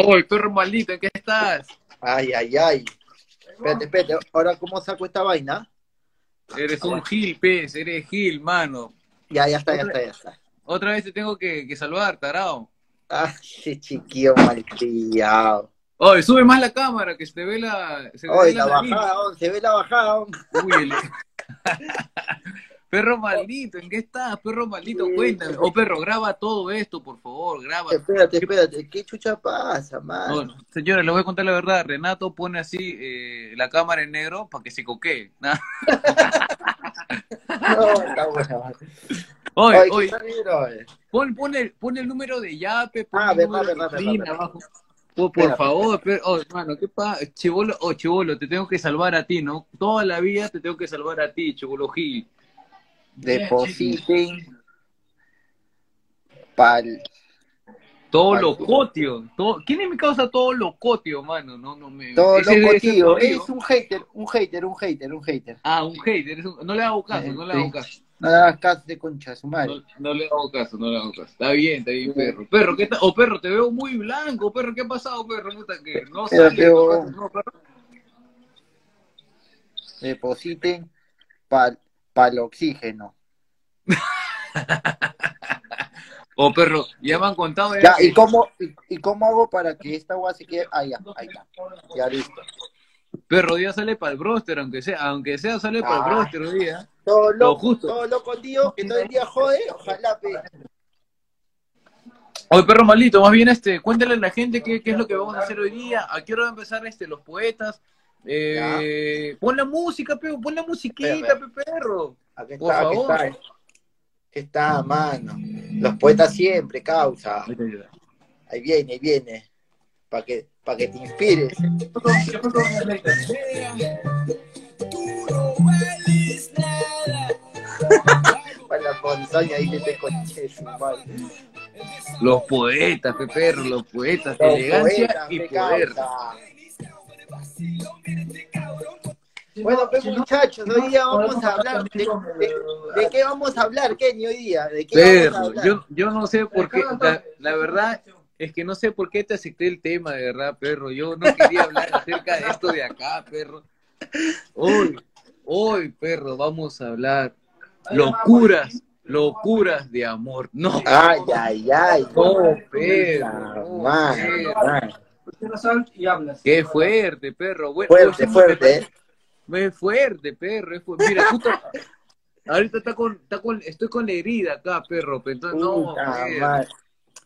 ¡Oh, perro maldito! ¿En qué estás? Ay, ay, ay. Espérate, espérate. Ahora, ¿cómo saco esta vaina? Eres un gil, pez, eres gil, mano. Ya, ya está, ya está, ya está. Otra vez te tengo que, que salvar, tarao. Ay, ese chiquillo malcriado. Oye, sube más la cámara, que se te ve la... Se ve la nariz. bajada, on, se ve la bajada. on. Uy, el- perro maldito, ¿en qué estás? Perro maldito, cuéntame. Oh, perro, graba todo esto, por favor, graba. Espérate, espérate. ¿Qué chucha pasa, man? No, no, señores, les voy a contar la verdad. Renato pone así eh, la cámara en negro para que se coquee. No, está buena, man. Oye, Oye, ¿qué oye, pon, pon, el, pon el número de Yape, pon Ah, el número de abajo. Oh, por Espera, favor, pero, oh, hermano, ¿qué pasa? Chivolo, oh, chivolo, te tengo que salvar a ti, ¿no? Toda la vida te tengo que salvar a ti, chivolo Gil. Depositen pal... Todo Ay, locotio. Todo... ¿Quién es mi causa todo locotio, mano? No, no me... Todo ese loco, debe ser tu tío. amigo. Es un hater, un hater, un hater, un hater. Ah, un hater. un- No le hago caso, no le hago caso. No le hagas caso de concha, su madre. No, no le hago caso, no le hago caso. Está bien, está bien, perro. Perro, ¿qué tal? Oh, perro, te veo muy blanco, perro. ¿Qué ha pasado, perro? Puta, que no sale. no, no, perro. Depositen para el oxígeno. Oh, perro, ya me han contado. Ya, ¿y cómo, y, y cómo hago para que esta agua se quede? Ah, ya, ahí está. Ya listo. Perro, día sale para el broster, aunque sea, aunque sea sale para el Ah. broster hoy día. Todo Lo loco, justo. todo loco, tío, que todo el día jode, ojalá, pe. Oye, perro maldito, más bien este, cuéntale a la gente qué, qué es lo que vamos a hacer hoy día, a qué hora va a empezar este, los poetas. Eh, pon la música, pe, pon la musiquita, pe, perro. Aquí Por está, aquí favor. está. Mano. Los poetas siempre, causa. Ahí viene, ahí viene. Para que, pa' que te inspires. Para la ponzoña ahí coche, su madre. Los poetas, pe, perro, los poetas, Los elegancia poetas, y poder. causa. Bueno, pues muchachos, hoy día vamos a hablar de, de- de qué vamos a hablar, Kenny, hoy día, de qué vamos a hablar. yo, yo no sé por qué, la, la verdad es que no sé por qué te acepté el tema, de verdad, perro. Yo no quería hablar acerca de esto de acá, perro. Hoy, hoy, perro, vamos a hablar locuras, locuras de amor. No, Ay, ay, ay. no, perro, no, Man, perro. Y hablas. Qué fuerte, perro. Bueno, Fuerte, sí, fuerte, ¿eh? Es fuerte, perro. Es fuerte. Mira, justo ahorita está con, está con, estoy con la herida acá, perro. pero Entonces, no, madre.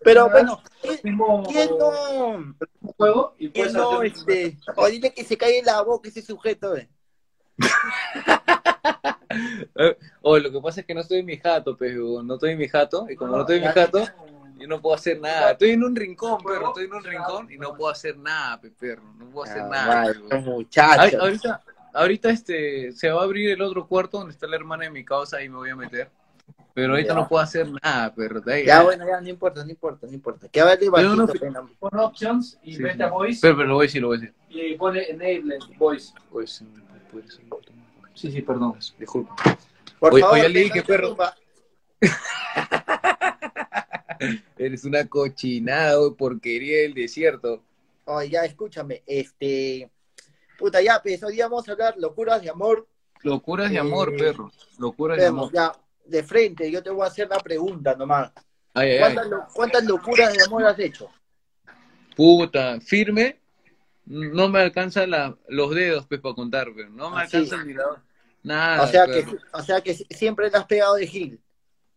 Pero bueno, ¿quién- Mismo ¿quién no? juego y ¿Quién no, este? O dile que se cae la boca ese sujeto, eh. Eh, Oh, lo que pasa es que no estoy en mi jato, pero no estoy en mi jato, y como no estoy en mi jato, yo no puedo hacer nada. Estoy en un rincón, perro, estoy en un rincón y no puedo hacer nada, pe, perro, no puedo hacer nada. muchachos. ahorita, ahorita este, se va a abrir el otro cuarto donde está la hermana de mi causa y me voy a meter. Pero ahorita Ya. no puedo hacer nada, perro. ahí, Ya, bueno, ya, no importa, no importa, no importa. Que Yo bajito, no-. Pon options y Sí, vete a voice Pero, pero lo voy a decir, lo voy a decir. y pone enable voice. Pues, puede ser un poquito más bajo. Sí, sí, perdón. Disculpa. Por Oye, favor, oye, le que dije, perro. Eres una cochinada, güey, porquería del desierto. Oye, ya, escúchame, este... Puta, ya, pues, hoy día vamos a hablar locuras de amor. Locuras de amor, Eh, perro. Locuras de amor. ya, de frente, yo te voy a hacer la pregunta nomás. Ay, ay, ay. ¿Cuántas, lo- cuántas locuras de amor has hecho? Puta, firme. No me alcanzan los dedos, pues, para contar, pero no me Ah, sí. alcanza el mirador. Nada, o, sea que, o sea que siempre le has pegado de Gil.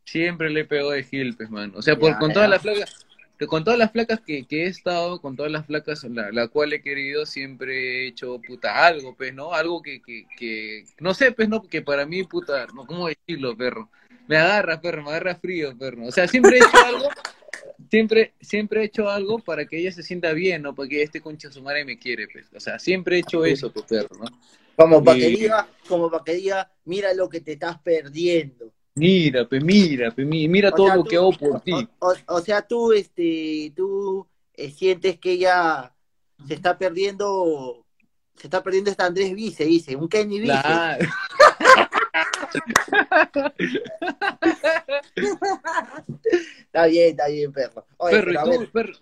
Siempre le pegó de Gil, pues, mano. O sea, por, Ya, con ya. todas las flacas, que con todas las flacas que, que he estado, con todas las flacas la, la cual he querido, siempre he hecho, puta, algo, pues, ¿no? Algo que, que, que, no sé, pues, ¿no? Que para mí, puta, no, ¿cómo decirlo, perro? Me agarra, perro, me agarra frío, perro. O sea, siempre he hecho algo, siempre, siempre he hecho algo para que ella se sienta bien, ¿no? Para que este concha su madre me quiere, pues. O sea, siempre he hecho eso, pues, perro, ¿no? Como para que diga, como para que diga, mira lo que te estás perdiendo. Mira, pues, mira, pues, mi- mira todo sea, lo tú- que hago por ti. O, o- o sea, tú, este, tú eh, sientes que ella se está perdiendo, se está perdiendo esta Andrés Vice, dice, un Kenny Vice. Claro. Está bien, está bien, perro. Oye, Perro, pero ¿y tú, perro?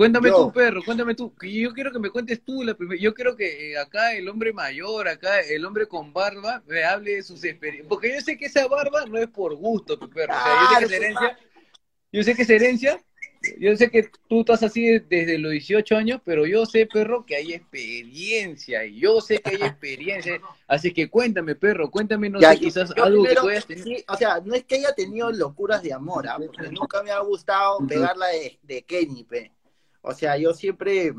Cuéntame Yo. tú, perro, cuéntame tú. Yo quiero que me cuentes tú la primera. Yo quiero que eh, acá el hombre mayor, acá el hombre con barba, me hable de sus experiencias. Porque yo sé que esa barba no es por gusto, pe, perro. O sea, yo sé que es Claro, herencia. Yo sé que es herencia. Yo sé que tú estás así desde los 18 años, pero yo sé, perro, que hay experiencia. Y yo sé que hay experiencia. Así que cuéntame, perro, cuéntame, no Ya, sé, yo- quizás yo algo que primero, tenido. sí, o sea, no es que haya tenido locuras de amor, ¿ah? porque nunca me ha gustado pegarla de, de Kenny, pe. O sea, yo siempre,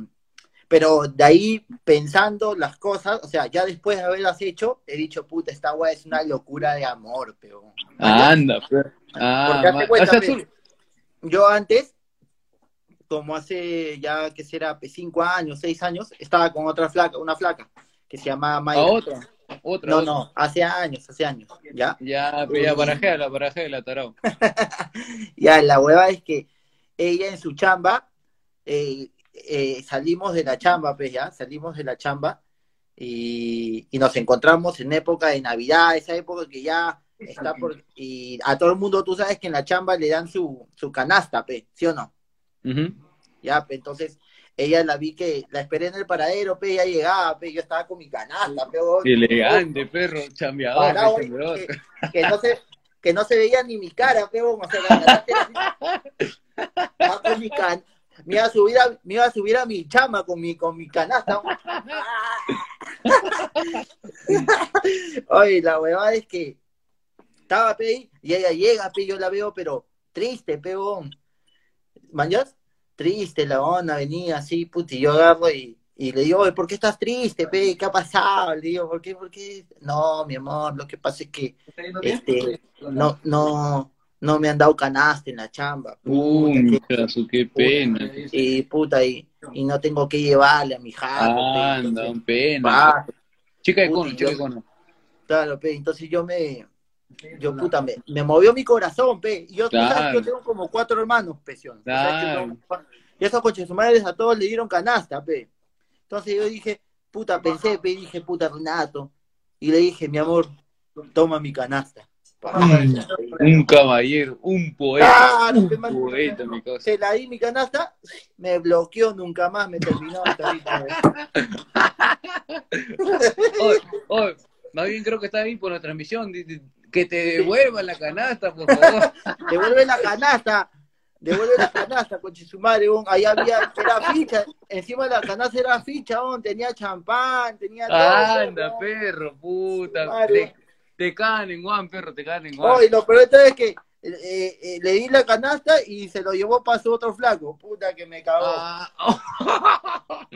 pero de ahí pensando las cosas, o sea, ya después de haberlas hecho, he dicho, puta, esta weá es una locura de amor, pero Anda, perro. Ah, Porque cuenta, o sea, pe, tú- yo antes, como hace ya que será cinco años, seis años, estaba con otra flaca, una flaca, que se llamaba a Mayra. otra. Otra. No, otra. no, hace años, hace años, ¿ya? Ya, pe, ya, barajéala, barajéala, tarao. Ya, la hueva es que ella en su chamba, eh, eh, salimos de la chamba, pues ya, salimos de la chamba y, y nos encontramos en época de Navidad, esa época que ya está por... Y a todo el mundo tú sabes que en la chamba le dan su, su canasta, pe, ¿sí o no? Ujú. Ya, pe, entonces ella la vi que la esperé en el paradero, pe, ya llegaba, pe, yo estaba con mi canasta, pe, huevón. Elegante, perro, chambeador, Parado, pe, que, que no se que no se veía ni mi cara, o sea, la. Estaba con mi can- me iba a subir a, me iba a subir a mi chama con mi con mi canasta. Oye, la huevada es que estaba pe y ella llega, pe, yo la veo, pero triste, peón. ¿Mañas? Triste, la onda venía así, puti, yo agarro y, y le digo, "Oye, ¿por qué estás triste, pe? ¿Qué ha pasado? Le digo, ¿por qué? ¿Por qué? No, mi amor, lo que pasa es que este, no, no, no me han dado canasta en la chamba. Uy, puta, que- muchacho, qué pena. y puta, y, y no tengo que llevarle a mi jato, pe, Anda, entonces, un pena. va, Chica de cono, chica de cono. claro, pe, entonces yo me, yo puta, me, me movió mi corazón, pe, yo, sabes yo tengo como cuatro hermanos, que Claro. y esos coches madres a todos le dieron canasta, pe, entonces yo dije, puta, pensé, pe, dije, puta, Renato, y le dije, mi amor, toma mi canasta. Un caballero, un poeta. Claro, un man. poeta, mi cosa. se la di mi canasta, me bloqueó nunca más, me terminó hasta ahorita. Oye, oye, más bien creo que está bien por la transmisión. Que te devuelva la canasta, por favor. Devuelve la canasta, devuelve la canasta, coche su madre, bon. ahí había, era ficha, encima de la canasta era ficha, bon. tenía champán, tenía todo, Anda, bon. perro, puta. Claro. Te, cagan en Juan, perro, te cagan en Juan. Oh, y lo peor es que eh, eh, le di la canasta y se lo llevó para su otro flaco, puta que me cagó. Ah,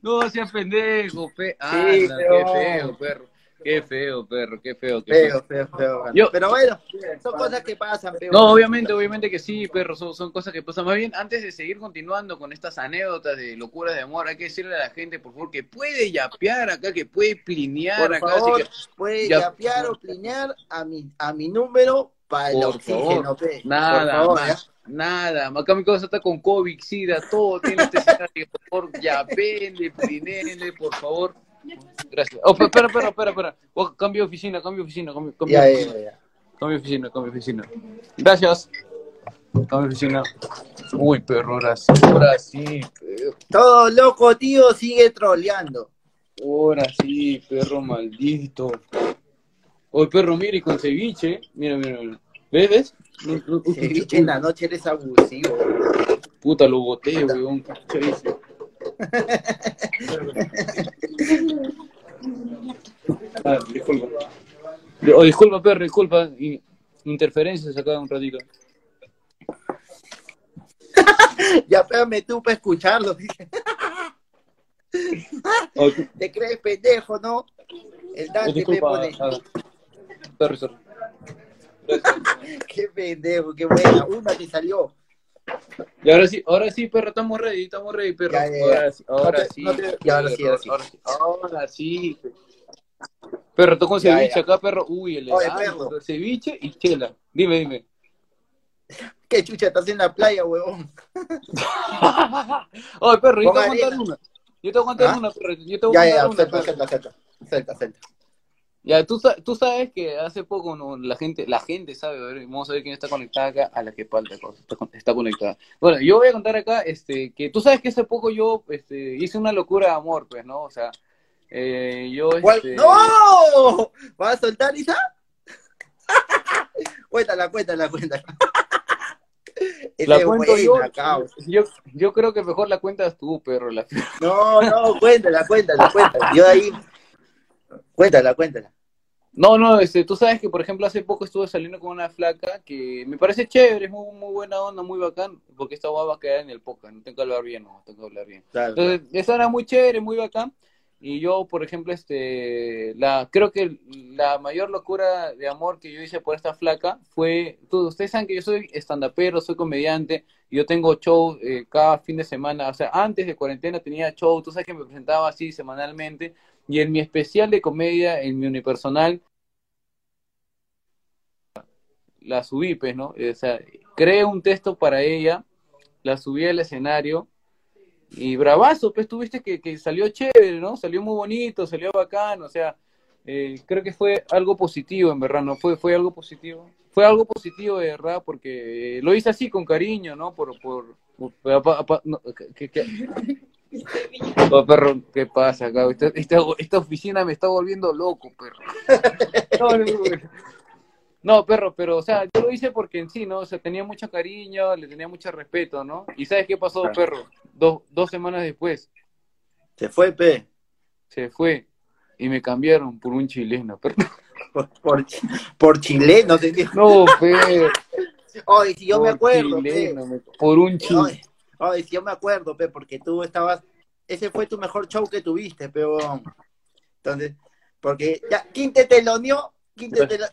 no seas pendejo, pe. Anda, Sí, qué feo, perro. Qué feo, perro, qué feo, qué Feo, feo. feo, feo. Yo- Pero bueno, son cosas que pasan, feo. No, obviamente, obviamente que sí, perro, son, son cosas que pasan. Más bien, antes de seguir continuando con estas anécdotas de locuras de amor, hay que decirle a la gente, por favor, que puede yapear acá, que puede plinear Por acá. favor, así que, puede Ya- yapear o plinear a mi, a mi número para el Por oxígeno, favor, nada Por favor, ¿ya? más, nada. Acá mi cosa está con COVID, SIDA, todo tiene este escenario. Por favor, yapeenle, plineenle, por favor. Gracias. Oh, pe- espera, espera, espera, espera. Oh, cambio oficina, cambio oficina, cambio, cambio Ya, oficina. ya, ya. Cambio oficina, cambio oficina. Gracias. Cambio oficina. Uy, perro, ahora sí, ahora sí, perro. Todo loco, tío, sigue troleando. Ahora sí, perro maldito. Oye, perro, mira, y con ceviche. Mira, mira, mira. ¿Ves? ¿Ves? No, no, uy, Ceviche en la noche eres abusivo. Puta, lo boté, weón. qué. Ah, disculpa. Oh, disculpa, perro, disculpa. Interferencias acá un ratito. Ya pégame tú para escucharlo. Oh, Te crees pendejo, ¿no? El oh, Dante me disculpa. pone. ah, sorry. Qué pendejo, qué buena. Una te salió. Y ahora sí, ahora sí, perro, estamos ready, estamos ready, perro. Ya, ya, ya. Ahora sí, ahora No te- sí. no te- y ahora sí, ahora sí. Ahora sí. Ahora sí. Perro, toco Ya, ceviche ya. acá, perro. Uy, el Oye, perro. ceviche y chela. Dime, dime. ¿Qué chucha estás en la playa, huevón? Oye, perro, yo te voy a contar una. Yo te voy a contar ¿Ah? una, perro. Yo te voy Ya, a ya, contar una, perro. suelta, suelta. Suelta, suelta. Ya, tú, tú sabes que hace poco ¿no? la gente, la gente sabe, a ver, vamos a ver quién está conectada acá, a la que falta cosa, está, está conectada. Bueno, yo voy a contar acá, este, que tú sabes que hace poco yo, este, hice una locura de amor, pues, ¿no? O sea, eh, yo, este, ¡No! ¿Vas a soltar esa? cuéntala, cuéntala, cuéntala. La es cuento yo, yo, yo creo que mejor la cuentas tú, perro, la No, no, cuéntala, cuéntala, cuéntala. Yo ahí. Cuéntala, cuéntala. No, no, este, tú sabes que, por ejemplo, hace poco estuve saliendo con una flaca que me parece chévere, es muy, muy buena onda, muy bacán, porque esta guava va a quedar en el podcast, no tengo que hablar bien, no, tengo que hablar bien. Claro. Entonces, esa era muy chévere, muy bacán, y yo, por ejemplo, este, la, creo que la mayor locura de amor que yo hice por esta flaca fue, tú, ustedes saben que yo soy estandapero, soy comediante, y yo tengo show eh, cada fin de semana, o sea, antes de cuarentena tenía show, tú sabes que me presentaba así semanalmente, y en mi especial de comedia, en mi unipersonal, la subí, pues, ¿no? O sea, creé un texto para ella, la subí al escenario, y bravazo, pues tuviste que, que salió chévere, ¿no? Salió muy bonito, salió bacán, o sea, eh, creo que fue algo positivo, en verdad, ¿no? Fue, fue algo positivo. Fue algo positivo, de verdad, porque eh, lo hice así, con cariño, ¿no? Por, por, por- apa- no, Oh, perro, ¿qué pasa acá? Esta, esta, esta oficina me está volviendo loco, perro. No, no, no. No, perro, pero, o sea, yo lo hice porque en sí, ¿no? O sea, tenía mucho cariño, le tenía mucho respeto, ¿no? ¿Y sabes qué pasó, Claro. perro? Dos, dos semanas después Se fue, pe. se fue y me cambiaron por un chileno, perro. Por, por, por chileno. No, perro. Oye, si yo me acuerdo, pe. chileno, me- por un chileno. Si yo me acuerdo, pe, porque tú estabas. Ese fue tu mejor show que tuviste, pe. weón. Entonces, porque ya, ¿quién te teloneó? ¿Quién te telo-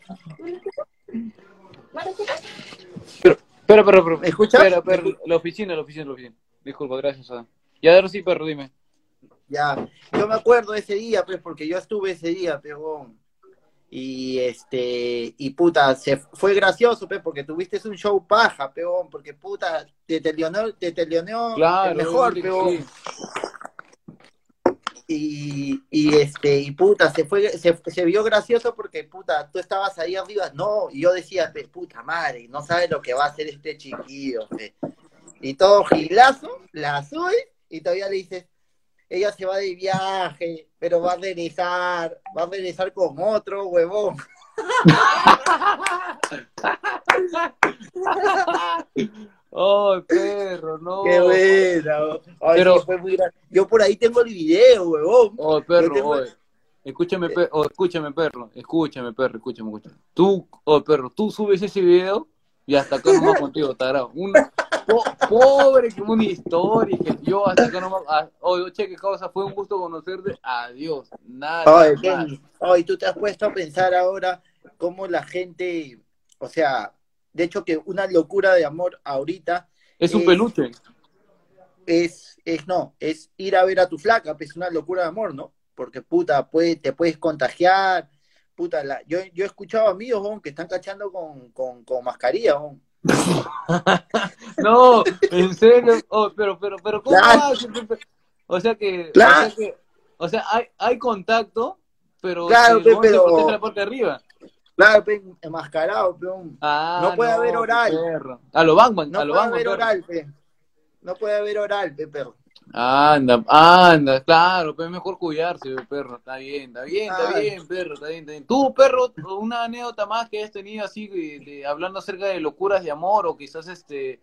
Pero, pero, pero, ¿Me escuchas? Espera, perro, la oficina, la oficina, la oficina. Disculpa, gracias, Adam. Ya, ahora sí, perro, dime. Ya, yo me acuerdo ese día, pues, porque yo estuve ese día, peón. Y este, y puta, se fue gracioso, porque tuviste un show paja, peón, porque puta, te teleoneó, te teleoneó Claro, el mejor, que peón. sí. Y, y este, y puta, se fue, se, se vio gracioso porque puta, tú estabas ahí arriba, no, y yo decía, pe, puta madre, no sabes lo que va a hacer este chiquillo, pe. Y todo gilazo, la sube, y todavía le dices, ella se va de viaje, pero va a regresar, va a regresar con otro huevón. Oh, perro, no. Qué buena. Ay, Pero- sí, fue muy gra- Yo por ahí tengo el video, huevón. Oh, perro, tengo- oye. Escúchame, perro, oh, escúchame, perro, escúchame, perro, escúchame, escúchame. Tú, oh, perro, tú subes ese video y hasta acá nomás contigo, tarado. Un po- pobre, que una historia, que yo hasta acá nomás, ah, oh, che, qué causa, fue un gusto conocerte, adiós, nada. Kenny, ay, tú te has puesto a pensar ahora cómo la gente, o sea, de hecho que una locura de amor ahorita Es un peluche. es, es no, es ir a ver a tu flaca, pues es una locura de amor, ¿no? Porque puta, puede, te puedes contagiar, puta, la, yo, yo he escuchado amigos weón, que están cachando con, con, con mascarilla. No, en serio, oh, pero, pero, pero, ¿cómo Claro. O sea que, Claro. o sea que, o sea, hay, hay contacto, pero, Claro, el huevón pero- la parte arriba. Claro, pues, enmascarado, weón. Ah, No puede haber oral. perro. A lo Batman, No a lo puede Batman, haber perro. oral, pe. No puede haber oral, pe, perro. Anda, anda, claro, pero es mejor cuidarse, perro. Está bien, está bien, está bien, perro, está bien, está bien. Tú, perro, una anécdota más que has tenido así, de, de- hablando acerca de locuras de amor o quizás este,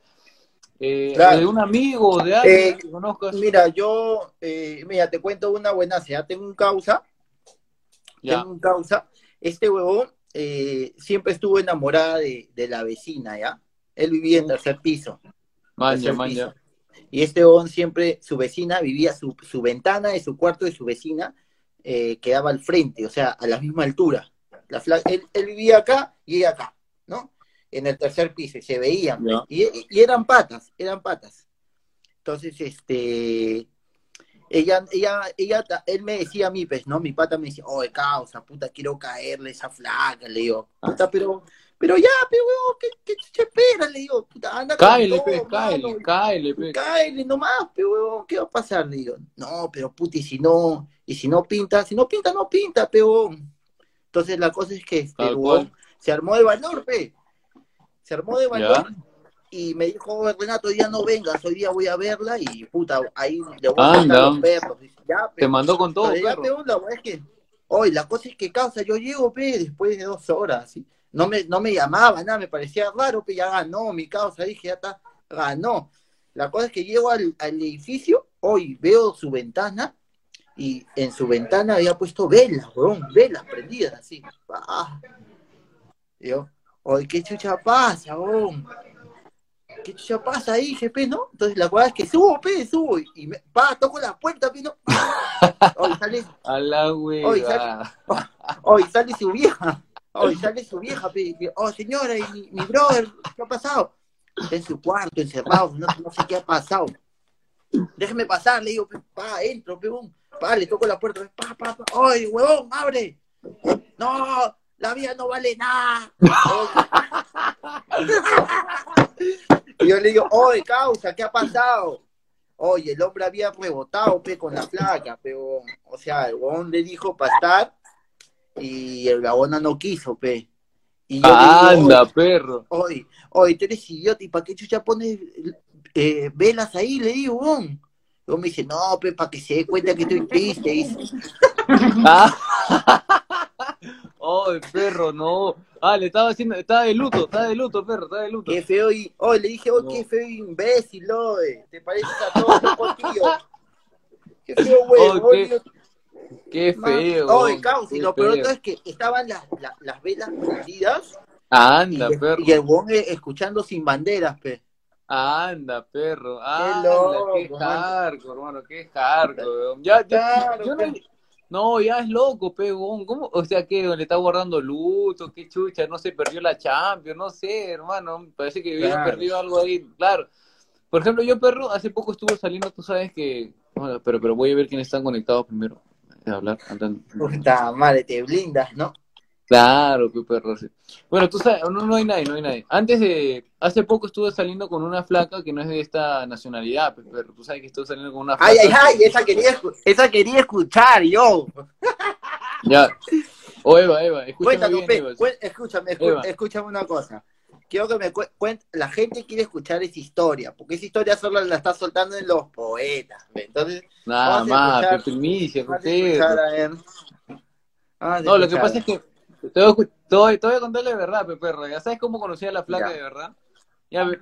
eh, Claro. de un amigo de alguien Eh, que conozcas. Mira, yo, eh, mira, te cuento una buena, ya tengo un causa, Ya, tengo un causa. Este huevón eh, siempre estuvo enamorada de, de la vecina, ¿ya? Él vivía en tercer piso. manja, manja. piso. Y este huevón siempre, su vecina vivía, su, su ventana de su cuarto de su vecina eh, quedaba al frente, o sea, a la misma altura. La él, él vivía acá y ella acá, ¿no? En el tercer piso, y se veían. Y, y eran patas, eran patas. Entonces, este, ella, ella, ella, él me decía a mí, pues, ¿no? Mi pata me decía, oh, causa, puta, quiero caerle esa flaca, le digo, puta, pero, pero ya, pero, huevón, ¿qué, qué chucha esperas? Le digo, puta, anda con Cáele, todo, pe, cáele, cáele, pe. cáele nomás, pero huevón, ¿qué va a pasar? Le digo, no, pero puta, y si no, y si no pinta, si no pinta, no pinta, pero Entonces la cosa es que este, cual. se armó de valor, pe. Se armó de valor ¿Ya? y me dijo, "Oye, Renato, hoy día no vengas, hoy día voy a verla y puta, ahí le voy a sacar los perros. Ya, pe. Te mandó con todo, Pero ya, perro. pe, la verdad es que, hoy la cosa es que causa, yo llego, pe, después de dos horas, ¿sí? No me, no me llamaba, nada, me parecía raro, pe, ya ganó mi causa, dije, ya está, ganó. La cosa es que llego al, al edificio, hoy veo su ventana, y en su ventana había puesto velas, weón, velas prendidas, así. Ah. Y yo, oye, ¿qué chucha pasa, weón? ¿Qué chucha pasa ahí, jefe, no? Entonces la cosa es que subo, pe, subo, y, me, pa, toco la puerta, pe, no. Hoy sale, A la Oye, hueva. hoy sale su vieja, hoy sale su vieja, pe, y, oh, señora, y mi, brother, ¿qué ha pasado? Está en su cuarto, encerrado, no, no sé qué ha pasado. Déjeme pasar, le digo, pe, pa, entro, pe, boom. pa, le toco la puerta, pa, pa, pa, oye, huevón, abre. No, la vida no vale nada. y yo le digo, oye, causa, ¿qué ha pasado? Oye, el hombre había rebotado, pe, con la flaca, pero, o sea, el huevón le dijo para estar y el gabona no quiso, pe. Y yo digo, Anda, perro. Oye, oye, tú eres idiota, ¿y para qué chucha pones eh, velas ahí? Le digo, weón. Luego me dice, no, pe, para que se dé cuenta que estoy triste. dice. Perro, no. Ah, le estaba haciendo, estaba de luto, estaba de luto, perro, estaba de luto. Qué feo, y, oye, le dije, oye, No. qué feo imbécil, oye. Te pareces a todos los contigo. Qué feo, güey. Oye, Qué feo. Oye, caos, y qué lo peor de es que estaban las, las, las velas prendidas y, Anda, perro. y el eh, escuchando sin banderas, pe. Anda, perro. Anda, loco, qué hardcore, hermano, qué hardcore. Ya, ya, Claro, yo no, no, ya es loco, pe, weón. ¿Cómo? O sea, que le está guardando luto, qué chucha, no se perdió la Champions, no sé, hermano. Parece que había Claro. perdido algo ahí, claro. Por ejemplo, yo, perro, hace poco estuvo saliendo, tú sabes que. Bueno, pero, pero voy a ver quiénes están conectados primero. A hablar, andando. Puta madre, te blindas, ¿no? Claro, qué perro. sí. Bueno, tú sabes, no, no hay nadie, no hay nadie. Antes de, hace poco estuve saliendo con una flaca que no es de esta nacionalidad, pe, pero tú sabes que estuve saliendo con una flaca. Ay, ay, ay, esa quería, esa quería escuchar yo. Ya. O Eva, Eva, escúchame Cuéntanos, bien, pe, Eva. escúchame, Eva. escúchame una cosa. Quiero que me cuentes, la gente quiere escuchar esa historia, porque esa historia solo la está soltando en los poetas. ¿ve? Entonces, Nada más, escuchar- primicia, vamos a pe, escuchar, perro. a ver. Vamos a No, lo que pasa es que te voy, te voy- te voy a contar la verdad, pe, perro. Ya sabes cómo conocí a la flaca Ya. de verdad. Ya, en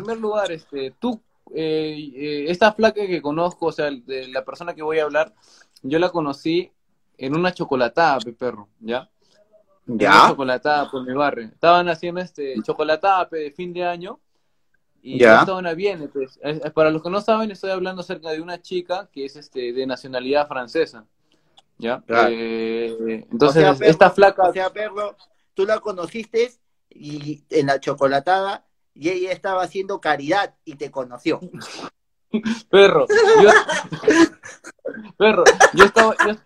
primer lugar, este, tú, eh, eh, esta flaca que conozco, o sea, de la persona que voy a hablar, yo la conocí en una chocolatada, pe, perro, ¿ya? ¿Ya? chocolatada por mi barrio. Estaban haciendo este chocolatada de fin de año y Ya. estaban bien. Pues. Es- es- Para los que no saben, estoy hablando acerca de una chica que es este de nacionalidad francesa. ¿Ya? Claro. Eh, entonces, O sea, perro, esta flaca. O sea, perro, tú la conociste y en la chocolatada y ella estaba haciendo caridad y te conoció. Perro, yo, perro, yo estaba, yo-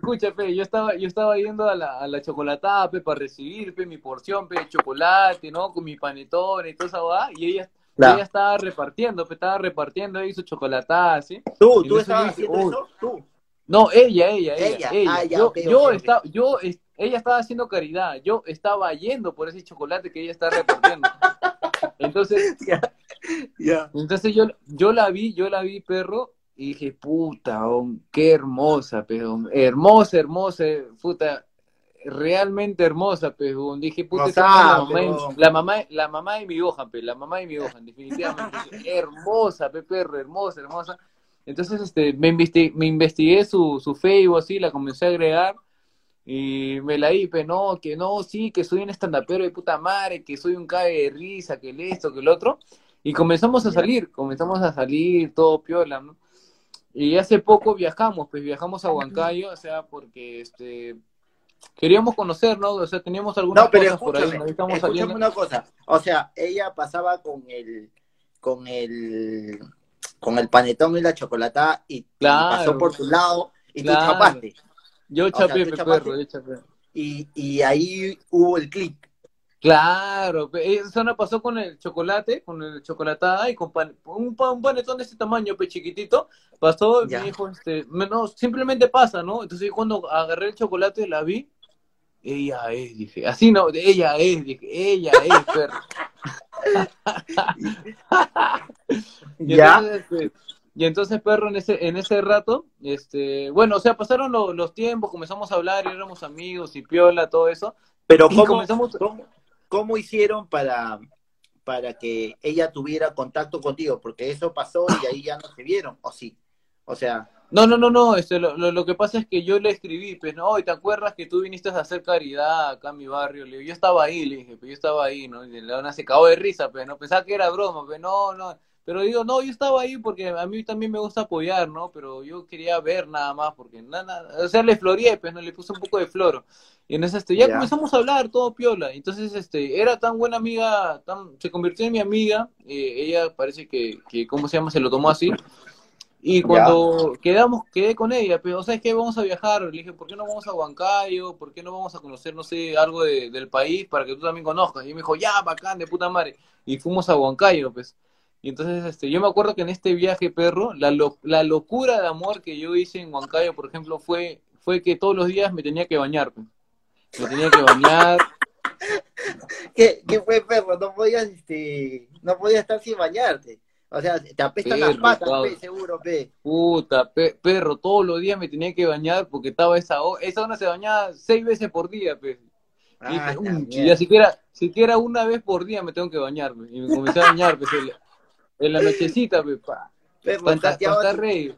escucha, pe, yo estaba, yo estaba yendo a la, a la chocolatada, pe, para recibir, pe, mi porción, pe, de chocolate, ¿no? Con mi panetón y toda esa va, y ella, Claro. ella estaba repartiendo, pe, estaba repartiendo ahí su chocolatada, ¿sí? Tú, Y tú estabas dije, haciendo tú. No, ella, ella, ella, Ella, ella. ah, ya, yo, yo estaba, yo, ella estaba haciendo caridad, yo estaba yendo por ese chocolate que ella está repartiendo. Entonces, entonces yo, yo la vi, yo la vi, perro, y dije, puta, hom, qué hermosa, pero hermosa, hermosa, puta, realmente hermosa, pero dije, puta, es la mamá, la mamá, la mamá de mi Gohan, pe, la mamá de mi Gohan, definitivamente, hermosa, pe, perro, hermosa, hermosa. Entonces, este, me investigué, me investigué su, su Facebook, así, la comencé a agregar, y me la di, pe, no, que no, sí, que soy un estandapero de puta madre, que soy un cague de risa, que el esto, que el otro. Y comenzamos a salir, comenzamos a salir, todo piola, ¿no? Y hace poco viajamos, pues viajamos a Huancayo, o sea, porque este queríamos conocer, ¿no? O sea, teníamos algunas No, pero cosas por ahí, ¿no? Saliendo. una cosa. O sea, ella pasaba con el, con el, con el panetón y la chocolatada y, pasó por tu lado y Claro. tú chapaste. Yo sea, chapé, tú pe, chapaste. perro, yo chapé. Y, y ahí hubo el clic. Claro, eso no pasó con el chocolate, con el chocolatada y con pan- un, pa- un panetón de este tamaño, pe chiquitito, pasó y me dijo, este, no, simplemente pasa, ¿no? Entonces yo cuando agarré el chocolate la vi ella es, dije, así no, ella es, dije, ella es, perro. y, ¿Ya? Entonces, este, y entonces, perro, en ese, en ese rato, este, bueno, o sea, pasaron lo- los tiempos, comenzamos a hablar, y éramos amigos y piola, todo eso. Pero Y ¿cómo, comenzamos- cómo, cómo hicieron para, para que ella tuviera contacto contigo? Porque eso pasó y ahí ya no se vieron, ¿o sí? O sea, No, no, no, no, este, lo, lo, lo que pasa es que yo le escribí, pues, no, ¿y te acuerdas que tú viniste a hacer caridad acá en mi barrio? Le digo, yo estaba ahí, le dije, pues yo estaba ahí, ¿no? Y la se cagó de risa, pues, no, pensaba que era broma, pues, no, no, pero digo, no, yo estaba ahí porque a mí también me gusta apoyar, ¿no? Pero yo quería ver nada más, porque nada, o sea, le floreé, pues, ¿no? Le puse un poco de floro. Y en ese, este, ya Ya. comenzamos a hablar, todo piola. Entonces, este, era tan buena amiga, tan, se convirtió en mi amiga, eh, ella parece que, que, ¿cómo se llama? Se lo tomó así. Y cuando quedamos, quedé con ella, pero ¿sabes qué? Vamos a viajar. Le dije, ¿por qué no vamos a Huancayo? ¿Por qué no vamos a conocer, no sé, algo de- del país para que tú también conozcas? Y me dijo, ya, bacán, de puta madre. Y fuimos a Huancayo, pues. Y entonces, este, yo me acuerdo que en este viaje, perro, la, lo- la locura de amor que yo hice en Huancayo, por ejemplo, fue, fue que todos los días me tenía que bañar, pues. Me tenía que bañar. ¿qué, qué fue, perro? No podías, este, no podías estar sin bañarte. O sea, te apestan las patas, pe, seguro, pe. Puta, pe- perro, todos los días me tenía que bañar porque estaba esa, o- esa zona se bañaba seis veces por día, pues. Y dije, Ah, la "Mm, mierda. ya siquiera, siquiera una vez por día me tengo que bañar. Y me comencé a bañar, pues, en la, la nochecita, pues, pa, Perro, pa, pa- Santiago, pa estar rey.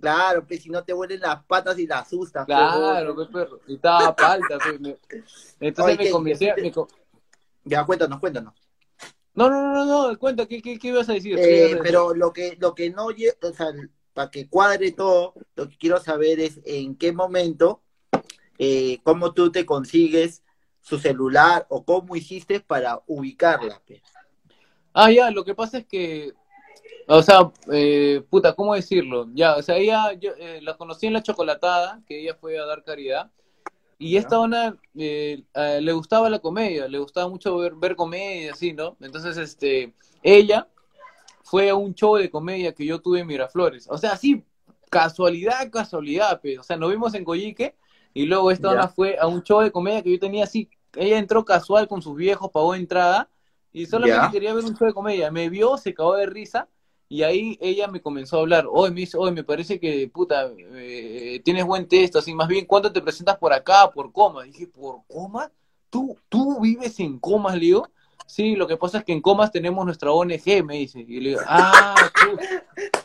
Claro, pe, si no te huelen las patas y las asustas. pe, Claro, pues, perro. Y estaba palta, pues. me- Entonces Oye, me ¿qué- comencé, a- qué- me Ya, cuéntanos, cuéntanos. No, no, no, no, no, cuenta, ¿qué, qué, qué ibas a decir? ¿Qué Eh, ibas a decir? pero lo que, lo que no, o sea, para que cuadre todo, lo que quiero saber es en qué momento, eh, cómo tú te consigues su celular o cómo hiciste para ubicarla. pe. Ah, ya, lo que pasa es que, o sea, eh, puta, ¿cómo decirlo? Ya, o sea, ella, yo eh, la conocí en la chocolatada, que ella fue a dar caridad, y esta ona eh, le gustaba la comedia, le gustaba mucho ver, ver comedia, así, ¿no? Entonces, este, ella fue a un show de comedia que yo tuve en Miraflores, o sea, así, casualidad, casualidad, pues, o sea, nos vimos en Coyique, y luego esta ona fue a un show de comedia que yo tenía así, ella entró casual con sus viejos, pagó entrada, y solamente Ya. quería ver un show de comedia. Me vio, se cagó de risa y ahí ella me comenzó a hablar. Hoy me dice, hoy me parece que, puta, eh, tienes buen texto, así, más bien, ¿cuándo te presentas por acá, por Comas? Dije, ¿por Comas? ¿Tú, tú vives en Comas, le digo? Sí, lo que pasa es que en Comas tenemos nuestra ONG, me dice. Y le digo, ah, puta.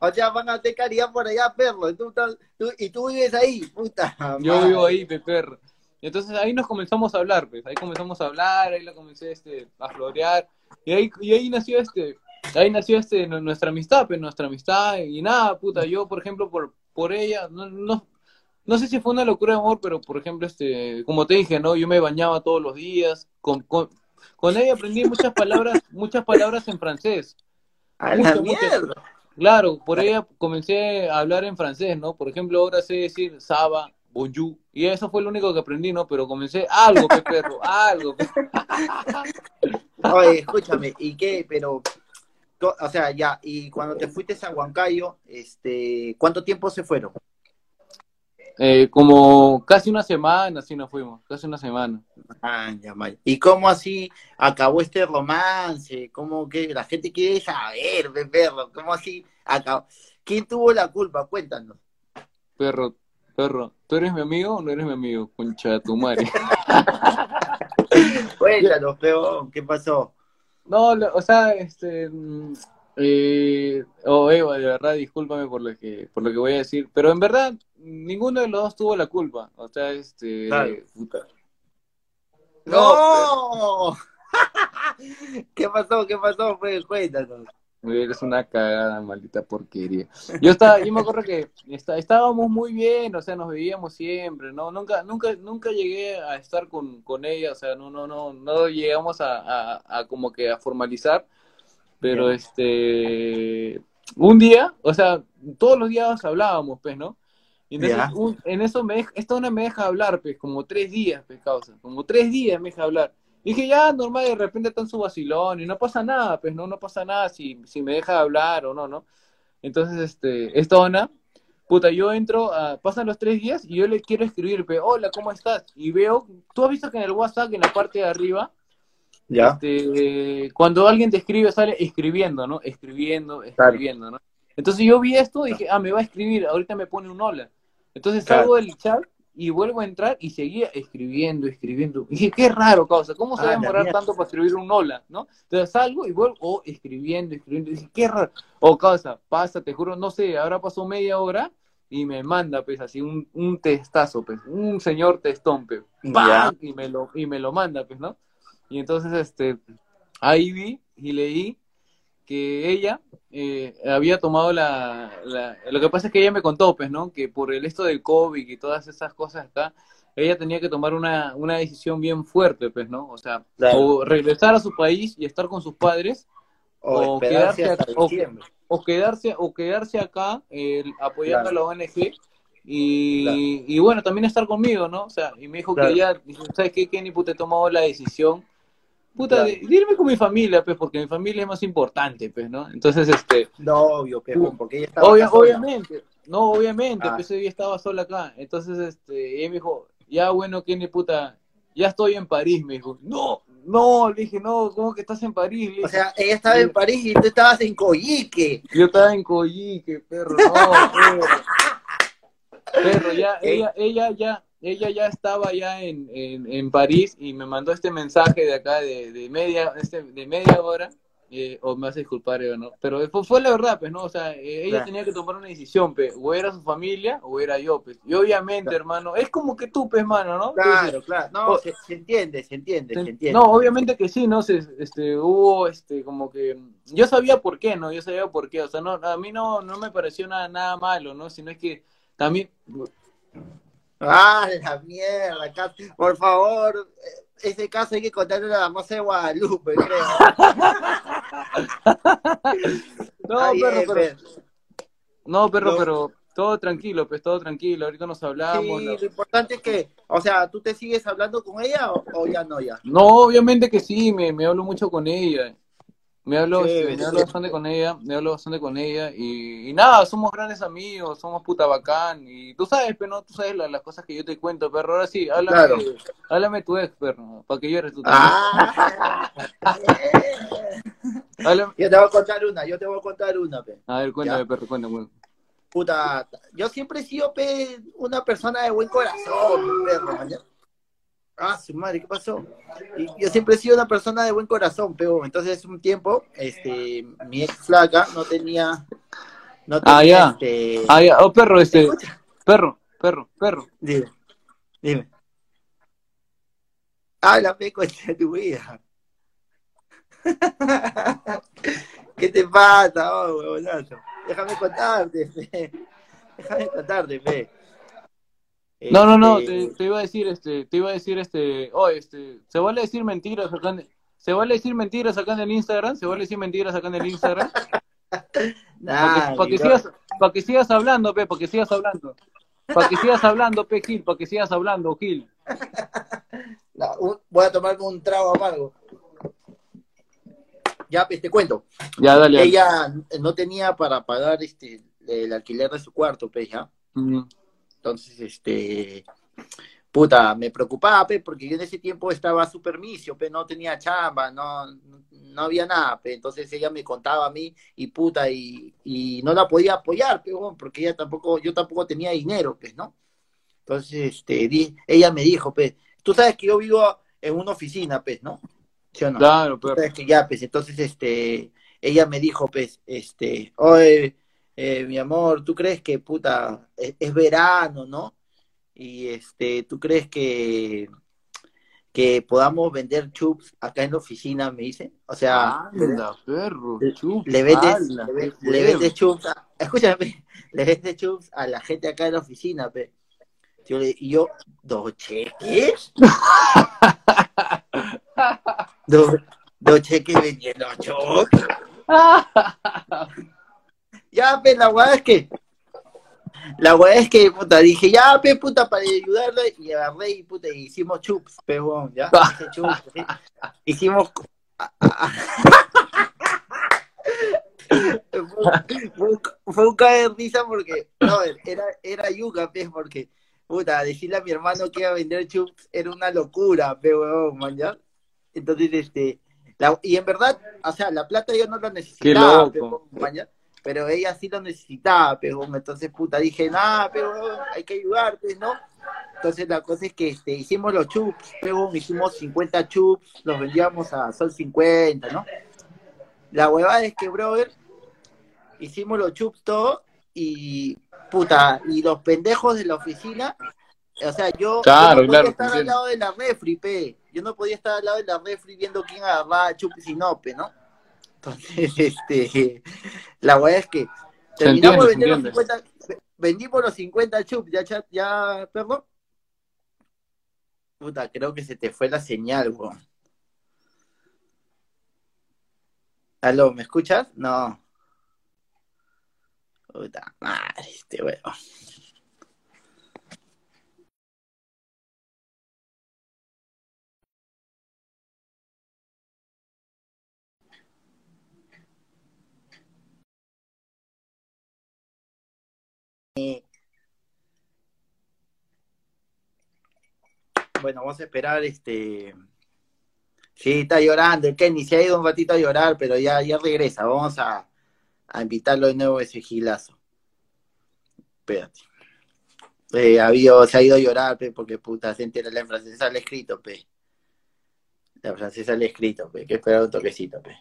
O sea, van a hacer caridad por allá, perro. Y tú, tú- y tú vives ahí, puta. yo vivo ahí, pe perro. Entonces ahí nos comenzamos a hablar, pues, ahí comenzamos a hablar, ahí la comencé este, a florear, y ahí, y ahí nació este, ahí nació este, nu- nuestra amistad, pues, nuestra amistad, y nada, puta, yo, por ejemplo, por, por ella, no, no, no sé si fue una locura de amor, pero, por ejemplo, este, como te dije, ¿no? Yo me bañaba todos los días, con, con, con ella aprendí muchas palabras, muchas palabras en francés, A la mierda. Claro, por ella comencé a hablar en francés, ¿no? Por ejemplo, ahora sé decir Saba, Bonjour, y eso fue lo único que aprendí, ¿no? Pero comencé algo, pe perro, algo. pe. Oye, escúchame, ¿y qué? Pero, to- o sea, ya, y cuando te fuiste a Huancayo, este, ¿cuánto tiempo se fueron? Eh, como casi una semana, así nos fuimos, casi una semana. Ah, ya, vaya. ¿Y cómo así acabó este romance? ¿Cómo que la gente quiere saber, perro? ¿Cómo así acabó? ¿Quién tuvo la culpa? Cuéntanos. Perro, perro, ¿tú eres mi amigo o no eres mi amigo? Concha de tu madre. Cuéntanos, peón, ¿qué pasó? No, lo- o sea, este, mm, eh, oh, Eva, de verdad, discúlpame por lo que, por lo que voy a decir, pero en verdad, ninguno de los dos tuvo la culpa, o sea, este, Claro. puta. ¡No! ¿Qué pasó? ¿Qué pasó? Pues, cuéntanos. Eres una cagada, maldita porquería. Yo estaba, yo me acuerdo que está- estábamos muy bien, o sea, nos veíamos siempre, ¿no? Nunca, nunca, nunca llegué a estar con, con ella, o sea, no, no, no, no llegamos a, a, a como que a formalizar, pero Ya. este, un día, o sea, todos los días hablábamos, pues, ¿no? Y entonces, un- en eso me deja, esta una me deja hablar, pues, como tres días, pues, causa, como tres días me deja hablar. Dije, ya, normal, de repente está en su vacilón y no pasa nada, pues, no, no pasa nada si, si me deja hablar o no, ¿no? Entonces, este, esta ona, puta, yo entro, a- pasan los tres días y yo le quiero escribir, pe, hola, ¿cómo estás? Y veo, tú has visto que en el WhatsApp, en la parte de arriba, ¿Ya? este, cuando alguien te escribe, sale escribiendo, ¿no? Escribiendo, escribiendo, ¿no? Entonces yo vi esto y dije, ah, me va a escribir, ahorita me pone un hola. Entonces Claro. salgo del chat y vuelvo a entrar y seguía escribiendo, escribiendo. Y dije, qué raro, causa, ¿cómo se Ah, va a la demorar mierda. tanto para escribir un hola, no? Entonces salgo y vuelvo, oh, escribiendo, escribiendo. Y dije, qué raro. O causa, pasa, te juro, no sé, ahora pasó media hora y me manda, pues, así un, un testazo, pues, un señor testón, pues, y me lo y me lo manda, pues, ¿no? Y entonces, este, ahí vi y leí que ella eh, había tomado la, la- Lo que pasa es que ella me contó, pues, ¿no? Que por el esto del COVID y todas esas cosas acá, ella tenía que tomar una, una decisión bien fuerte, pues, ¿no? O sea, Claro. o regresar a su país y estar con sus padres, O, quedarse o- quedarse, o quedarse acá eh, apoyando Claro. a la ONG y, y bueno, también estar conmigo, ¿no? O sea, y me dijo que ella, ¿sabes qué, Kenny? Puta, he tomado la decisión, puta, Claro. irme con mi familia, pues, porque mi familia es más importante, pues, ¿no? Entonces, este, No, obvio, pejón, porque ella estaba obvia- obviamente, no, obviamente, Ah. pues ella estaba sola acá, entonces, este, ella me dijo, ya, bueno, Kenny, puta, ya estoy en París, me dijo, no, no, le dije, no, ¿cómo que estás en París? Le O sea, ella estaba en París y tú estabas en Coyique. Yo estaba en Coyique, perro, no, perro. Perro, ya, Ey. ella, ella ya, ella ya estaba ya en, en, en París y me mandó este mensaje de acá de, de media, este, de media hora, eh, o me hace disculpar, ¿no? Pero fue, fue la verdad, pues, ¿no? O sea, eh, ella tenía que tomar una decisión, pues, o era su familia o era yo, pues. Y obviamente, hermano, es como que tú, pues, hermano, ¿no? Claro, claro. No, se, se entiende, se entiende, se entiende. no, obviamente que sí, ¿no? Se, este, hubo, este, como que, yo sabía por qué, ¿no? Yo sabía por qué, o sea, no, a mí no, no me pareció nada, nada malo, ¿no? Sino es que también, Ah, la mierda, por favor, eh, ese caso hay que contarle a la moza de Guadalupe, creo. no, perro, pero, pe. no, perro, No. pero, todo tranquilo, pues, todo tranquilo, ahorita nos hablamos, Sí, ¿no? lo importante es que, o sea, ¿tú te sigues hablando con ella o, o ya no ya? No, obviamente que sí, me, me hablo mucho con ella. Me hablo, Chévere, me hablo bastante con ella, me hablo bastante con ella y, y nada, somos grandes amigos, somos puta bacán y tú sabes, pero no, tú sabes la- las cosas que yo te cuento, perro, ahora sí, háblame, Claro. háblame tu ex, perro, para que llores tú también. Ah, yo te voy a contar una, yo te voy a contar una, pe. A ver, cuéntame, Ya. perro, cuéntame. Puta, yo siempre he sido, pe, una persona de buen corazón, perro. Ah, su madre, ¿qué pasó? Y yo siempre he sido una persona de buen corazón, pero entonces un tiempo, este, mi ex flaca no tenía, no tenía, Ah, ya. este, Ah, ya, oh, perro, este, perro, perro, perro. dime, dime. Habla, pe, concha de tu vida. ¿Qué te pasa, oh, huevonazo? Déjame contarte, fe. Déjame contarte, fe. No, no, no, Este, te, te iba a decir, este, te iba a decir, este, oh, este, se vale decir mentiras acá en, se vale decir mentiras acá en el Instagram, se vale decir mentiras acá en el Instagram, para que, nah, pa' que sigas, para que sigas hablando, pe, para que sigas hablando, para que sigas hablando, pe, Gil, para que sigas hablando, Gil. Un- voy a tomarme un trago amargo. Ya, pues te cuento. Ya, dale. Ella no tenía para pagar este el alquiler de su cuarto, pues ya. Ujú. Entonces, este, puta, me preocupaba, pe, porque yo en ese tiempo estaba súper misio, pe, no tenía chamba, no, no había nada, pe. Entonces ella me contaba a mí y puta, y, y no la podía apoyar, pe, porque ella tampoco, yo tampoco tenía dinero, pues, ¿no? Entonces, este, di- ella me dijo, pues, tú sabes que yo vivo en una oficina, pues, ¿no? ¿Sí o no? Claro, Tú sabes que ya, pues, entonces, este, ella me dijo, pues, este, oye, eh, mi amor, ¿tú crees que, puta, es, es verano, ¿no? Y, este, ¿tú crees que, que podamos vender chups acá en la oficina, me dice? O sea, Anda, perro, chup, le vendes, ala, le, le vendes chups, a- escúchame, le vendes chups a la gente acá en la oficina, pe. Yo le- y yo, ¿dos cheques? ¿Dos, dos cheques vendiendo chups? Ya, pe, la weá es que, la weá es que, puta, dije, ya, pe, puta, para ayudarle, y agarré y, puta, y hicimos chups, pe, weón, ya, hice chups, ¿sí? hicimos, fue, fue un, caer de risa porque, brother, era, era yuca, pues, porque, puta, decirle a mi hermano que iba a vender chups era una locura, pe, huevón, man, ¿ya? Entonces, este, la- y en verdad, o sea, la plata yo no lo necesitaba, pe, huevón, man, ¿ya? Pero ella sí lo necesitaba, pe, huevón. entonces, puta, dije, nada, pero hay que ayudarte, ¿no? Entonces la cosa es que este, hicimos los chups, pe, huevón, hicimos 50 chups, los vendíamos a sol 50, ¿no? La huevada es que, brother, hicimos los chups todo y puta, y los pendejos de la oficina, o sea, yo, Claro, yo no claro, podía estar al lado de la refri, pe. Yo no podía estar al lado de la refri viendo quién agarraba chups y no, pe, ¿no? Entonces, este, la hueá es que terminamos de vender los 50, vendimos los 50 chups, ya, ya, ya, perdón. Puta, creo que se te fue la señal, weón. Aló, ¿me escuchas? No. Puta madre, este weón. Bueno, vamos a esperar, este... Sí, está llorando, el Kenny se ha ido un ratito a llorar, pero ya, ya regresa. Vamos a, invitarlo de nuevo a ese gilazo. Espérate. Eh, ha habido- se ha ido a llorar, pe, porque puta, se entera la francesa le ha escrito, pe. La francesa le ha escrito, pe, que esperar un toquecito, pe.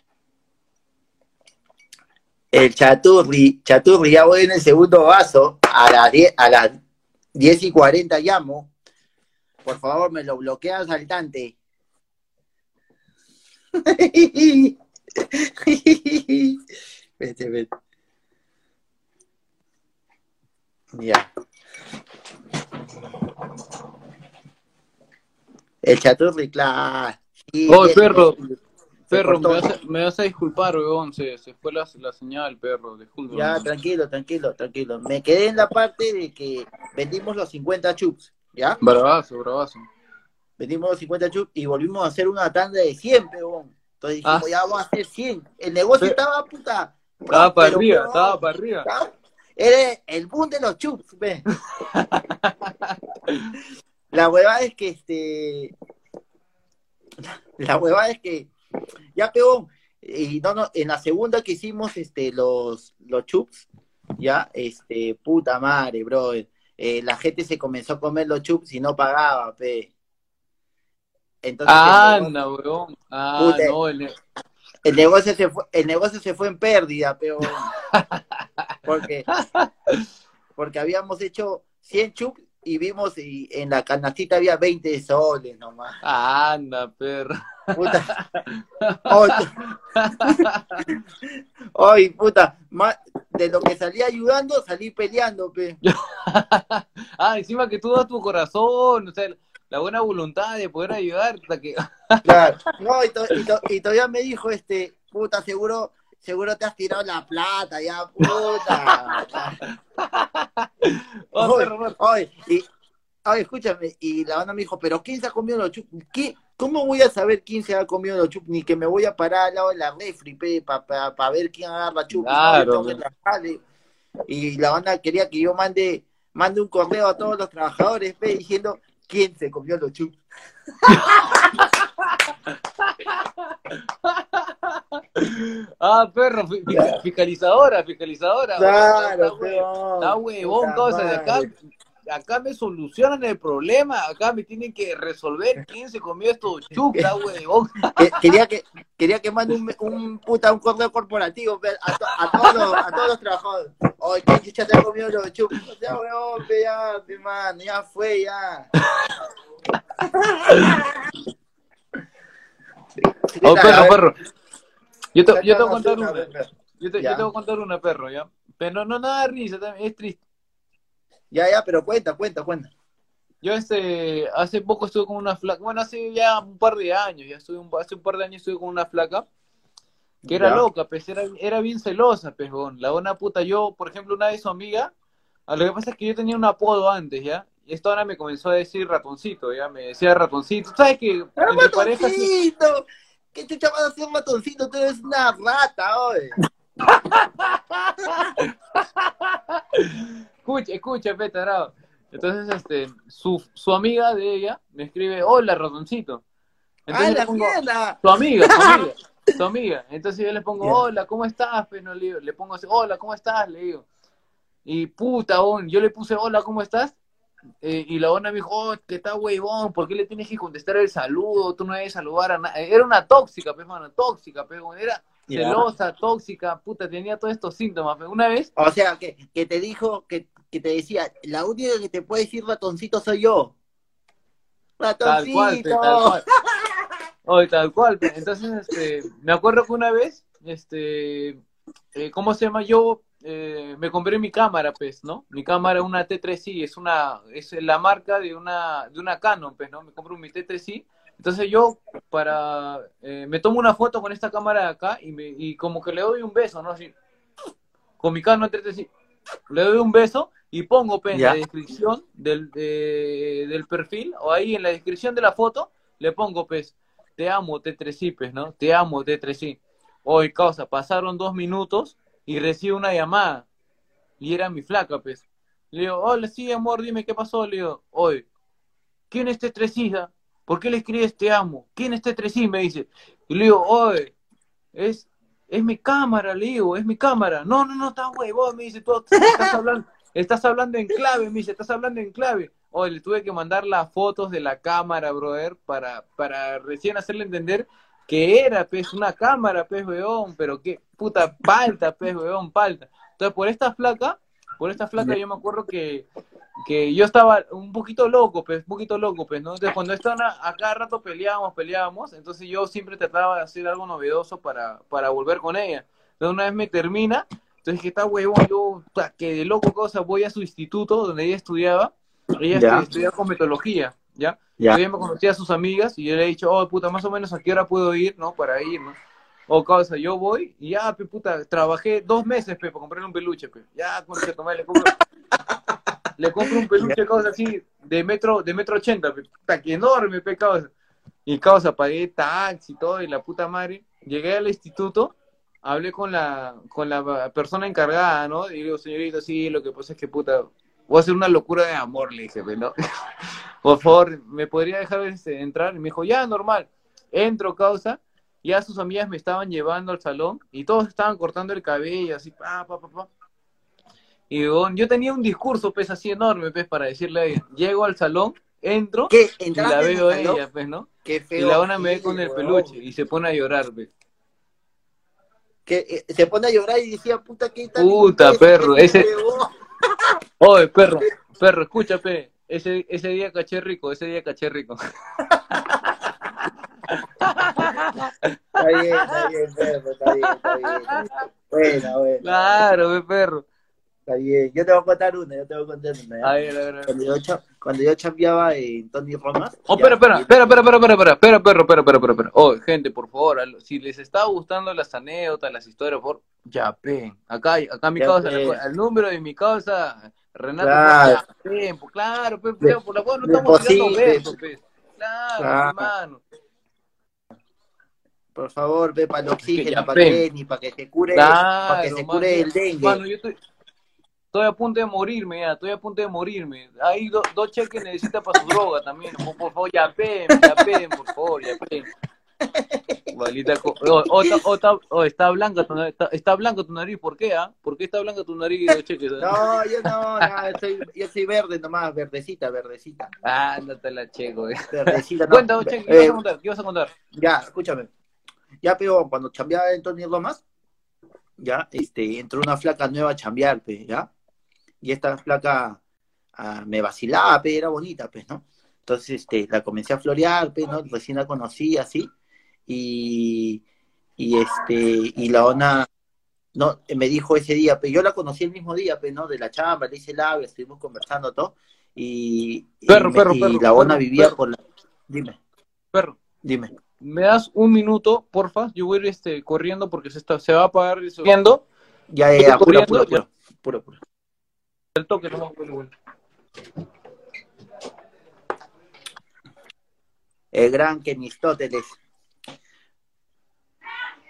El Chaturri, Chaturri, ya voy en el segundo vaso, a las 10, a las 10 y 40 llamo. Por favor, me lo bloquea saltante. Vete, vete. Ya. El chaturri, claro. Sí, Oh, perro. Perro, me vas, a, me vas a disculpar, weón, se, se fue la, la señal, perro, disculpa. Ya, tranquilo, tranquilo, tranquilo. Me quedé en la parte de que vendimos los 50 chups, ¿ya? Bravazo, bravazo. Vendimos los 50 chups y volvimos a hacer una tanda de 100, peón. Entonces dijimos, Ah. ya vamos a hacer 100. El negocio estaba, puta. Estaba para arriba, estaba para arriba. Estaba- Era el boom de los chups, ve. La huevada es que este. La huevada es que. Ya peón. Y no, no, en la segunda que hicimos este, los, los chups, ya, este, puta madre, bro. eh, la gente se comenzó a comer los chups y no pagaba, pe. Entonces, Ah, el, negocio, anda, weón. Ah, Puta. no, el negocio se fue, el negocio se fue en pérdida, peón. Porque, porque habíamos hecho 100 chups y vimos y en la canastita había 20 soles nomás. anda, perro. Puta. Oye, puta, más de lo que salí ayudando, salí peleando, pe. Ah, encima que tú das tu corazón, o sea, la buena voluntad de poder ayudar, hasta que... Claro. No, y, to- y to- y todavía me dijo, este, puta, seguro, seguro te has tirado la plata, ya, puta. Oh, y, escúchame, y la banda me dijo, pero ¿quién se ha comido los chups? ¿Qué? ¿Cómo voy a saber quién se ha comido los chups? Ni que me voy a parar al lado de la refri, pe, para ver quién agarra chups. Claro. Y la banda quería que yo mande, mande un correo a todos los trabajadores, pe, diciendo quién se comió los chups. Ah, perro, fi- fi- fiscalizadora, fiscalizadora. Claro, Está, huevón, causa, de acá, acá me solucionan el problema, acá me tienen que resolver quién se comió estos está huevón. Que- quería que quería que mande un, un puta un correo corporativo a, to- a todos los a todos los trabajadores. Oye ¿quién chucha te ha comido los sea weón pe, ya man, ya fue ya. Oh, perro, perro. Yo te, yo te voy a contar una, una. Yo te, yo te voy a contar una, perro, ¿ya? Pero no, no nada de risa, es triste. ya ya pero cuenta cuenta cuenta Yo este, hace poco estuve con una flaca, bueno, hace ya un par de años, ya estuve un, hace un par de años estuve con una flaca que era Ya. loca, pues era, era bien celosa, pejón. La buena puta, yo, por ejemplo, una vez su amiga, a lo que pasa es que yo tenía un apodo antes, ¿ya? Y esta ahora me comenzó a decir ratoncito, ¿ya? Me decía ratoncito. ¿Sabes parejas... ratoncito qué chucha vas a hacer ratoncito tú eres una rata oye escucha, escucha, pe, tarado. Entonces, este, su, su amiga de ella me escribe, hola, ratoncito. ¡Ah, Entonces le la pongo, mierda! tu amiga, tu amiga, tu amiga. Entonces yo le pongo, hola, ¿cómo estás? Pues no le digo, le pongo así, hola, ¿cómo estás? Le digo. Y puta, yo le puse, hola, ¿cómo estás? Eh, y la ona me dijo, oh, que está huevón, ¿por qué le tienes que contestar el saludo? Tú no debes saludar a nadie. Era una tóxica, pues, mano, tóxica, pues, era celosa, tóxica, puta, tenía todos estos síntomas. pues. Una vez, O sea, que, que te dijo, que, que te decía, la única que te puede decir ratoncito soy yo. tal cual, Ratoncito. pues, tal cual. Oye, tal cual. Entonces, este, me acuerdo que una vez, este, eh, ¿cómo se llama? Yo eh, me compré mi cámara, pues, ¿no? Mi cámara, una T3i, es una, es la marca de una, de una Canon, pues, ¿no? Me compro mi T3i. Entonces yo, para, eh, me tomo una foto con esta cámara de acá y, me, y como que le doy un beso, ¿no? Así, con mi Canon T3i, le doy un beso y pongo, pues, en la descripción del, de- del perfil, o ahí en la descripción de la foto, le pongo, pues, te amo, T3i, pues, ¿no? Te amo, T3i. Hoy, causa, pasaron dos minutos y recibo una llamada. Y era mi flaca, pues. Le digo, hola, sí, amor, dime qué pasó. Le digo, oye, ¿quién es T3i? ¿Por qué le escribes te amo? ¿Quién es T3i? Me dice. Y le digo, oye, es, es mi cámara, le digo, es mi cámara. No, no, no, está huevón, me dice, tú estás hablando, estás hablando en clave, me dice, estás hablando en clave. Oye, le tuve que mandar las fotos de la cámara, brother, para, para recién hacerle entender que era, pues, una cámara, pues, weón, pero qué puta palta, pues, weón, palta. Entonces, por esta flaca, por esta flaca yo me acuerdo que, que yo estaba un poquito loco, pues, un poquito loco, pues, ¿no? Entonces, cuando estaban a, a cada rato peleábamos, peleábamos, entonces yo siempre trataba de hacer algo novedoso para, para volver con ella. Entonces, una vez me termina, entonces que está huevón, yo, que de loco cosa, voy a su instituto donde ella estudiaba, ella estudiaba cometología, ¿ya? Ya. Yo me conocía a sus amigas y yo le he dicho, oh, puta, más o menos a qué hora puedo ir, ¿no? Para ir, ¿no? O causa, yo voy y ya, pe, puta, trabajé dos meses, pe, para comprarle un peluche, pe. Ya, concha, tomé, le compro, le compro un peluche, causa, así, de metro, de metro ochenta, pe. Puta, que enorme, pe, causa. Y causa, pagué taxi y todo, y la puta madre. Llegué al instituto, hablé con la, con la persona encargada, ¿no? Y digo, señorita, sí, lo que pasa es que, puta, voy a hacer una locura de amor, le dije, ¿no? Por favor, ¿me podría dejar este, entrar? Y me dijo, ya, normal. Entro, causa. Ya sus amigas me estaban llevando al salón y todos estaban cortando el cabello, así, pa, pa, pa, pa. Y yo tenía un discurso, pues, así enorme, pues, para decirle a ella. Llego al salón, entro ¿Qué? y ¿Entraste la veo a ella, pues, ¿no? Qué Y feo. la una me ve con el peluche y se pone a llorar, pues. Que eh, se pone a llorar y decía, puta, ¿qué tal? Puta, perro, ese-? Oye, perro, perro, escúchame. Ese, ese día caché rico, ese día caché rico. Está bien, está bien, perro, está bien, está bien. Bueno, bueno. Claro, pe, perro. Está bien. Yo te voy a contar una, yo te voy a contar una. ¿ya? A ver, a ver, a ver. Cuando yo, cuando yo chambeaba en Tony Romas. Oh, espera, espera, espera, espera, espera, espera, espera, espera, espera, espera, espera. Oh, gente, por favor, si les está gustando las anécdotas, las historias, por ya pen. Acá, acá mi Ya causa, el número de mi causa, Renato, Claro. ya pen, pues, claro, pe, De- por la cual no estamos tirando besos, pe. Claro, Claro. hermano. Por favor, ve para el oxígeno, para. Kenny, para que se cure, para que Claro, se mano, cure el dengue. Mano, yo estoy, estoy a punto de morirme ya, estoy a punto de morirme. Hay do- dos cheques que necesita para su droga también. Por, por favor, ya pen, ya pen, por favor, ya co- oh, oh, está- oh, está- está blanca tu nariz, está, está blanca tu nariz, ¿por qué, ah? ¿Por qué está blanca tu nariz y dos cheques? ah? No, yo no, no, yo soy, yo soy verde nomás, verdecita, verdecita. Ah, ándate la checo, eh. Verdecita, no. Cheques, ¿qué Eh, vas a contar? ¿Qué vas a contar? ya, escúchame. Ya, pero cuando chambeaba en Tony Lomas, ya, este, entró una flaca nueva a chambear, pe, ya. Y esta flaca ah, me vacilaba, pe, era bonita, pues, ¿no? Entonces, este, la comencé a florear, pe, ¿no? Recién la conocí, así. Y, y este, y la ona, no, me dijo ese día, pero yo la conocí el mismo día, pe, ¿no? De la chamba, le hice labio, estuvimos conversando todo. Y, y Perro, me- perro, y perro, la ona perro, vivía por la... Dime, Perro. dime. ¿Me das un minuto, porfa? Yo voy a ir este, corriendo porque se, está, se va a apagar. Corriendo, Ya, ya, ya, puro, puro, puro, puro, puro. El toque, no. El gran Kenistóteles.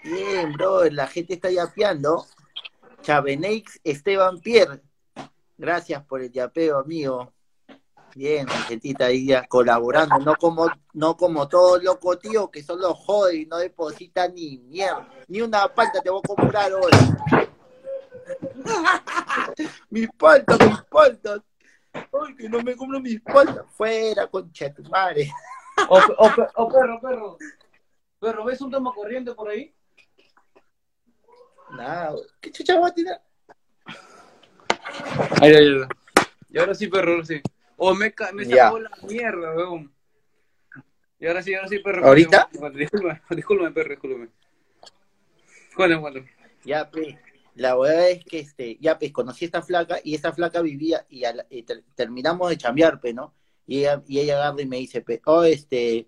Bien, bro, la gente está yapeando. Chavenex Esteban Pierre. Gracias por el yapeo, amigo. Bien, gentita ahí ya colaborando, no como, no como todos locos tío que solo jode y no deposita ni mierda, ni una palta te voy a comprar hoy. mis paltas, mis paltas. Ay, que no me compro mis paltas. Fuera, concha tu madre. O, o, o perro, perro. Perro, ¿ves un tema corriente por ahí? Nada, ¿qué chucha va a tirar? Ay, ay, ay. Y ahora sí, perro, ahora sí. Oh, me, me sacó la mierda, weón. Y ahora sí, ahora sí, perro. ¿Ahorita? Disculpe, disculpe, perro, disculpe. Cuéntame, cuéntame. Ya, pues, la verdad es que, este, ya, pues, conocí a esta flaca y esta flaca vivía y, a la- y ter- terminamos de chambear, pues, ¿no? Y ella, y ella agarra y me dice, pues, oh, este,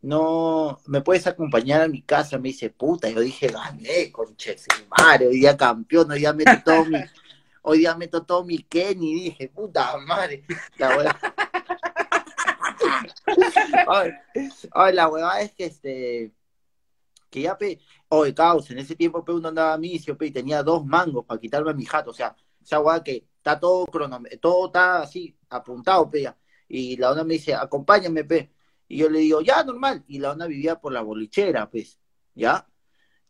no, ¿me puedes acompañar a mi casa? Me dice, puta, yo dije, gané, conche, madre, hoy día campeón, hoy día meto todo mi, hoy día meto todo mi Kenny, dije, puta madre, la verdad. Ay, ay, la huevada es que, este, que ya, pe, Oye, caos, en ese tiempo pe, uno andaba a misio, pe, y tenía dos mangos para quitarme a mi jato, o sea, esa weá que está todo cronom todo está así, apuntado, pe, ya. Y la ona me dice, acompáñame, pe. Y yo le digo, ya, normal. Y la ona vivía por la bolichera, pues, ¿ya?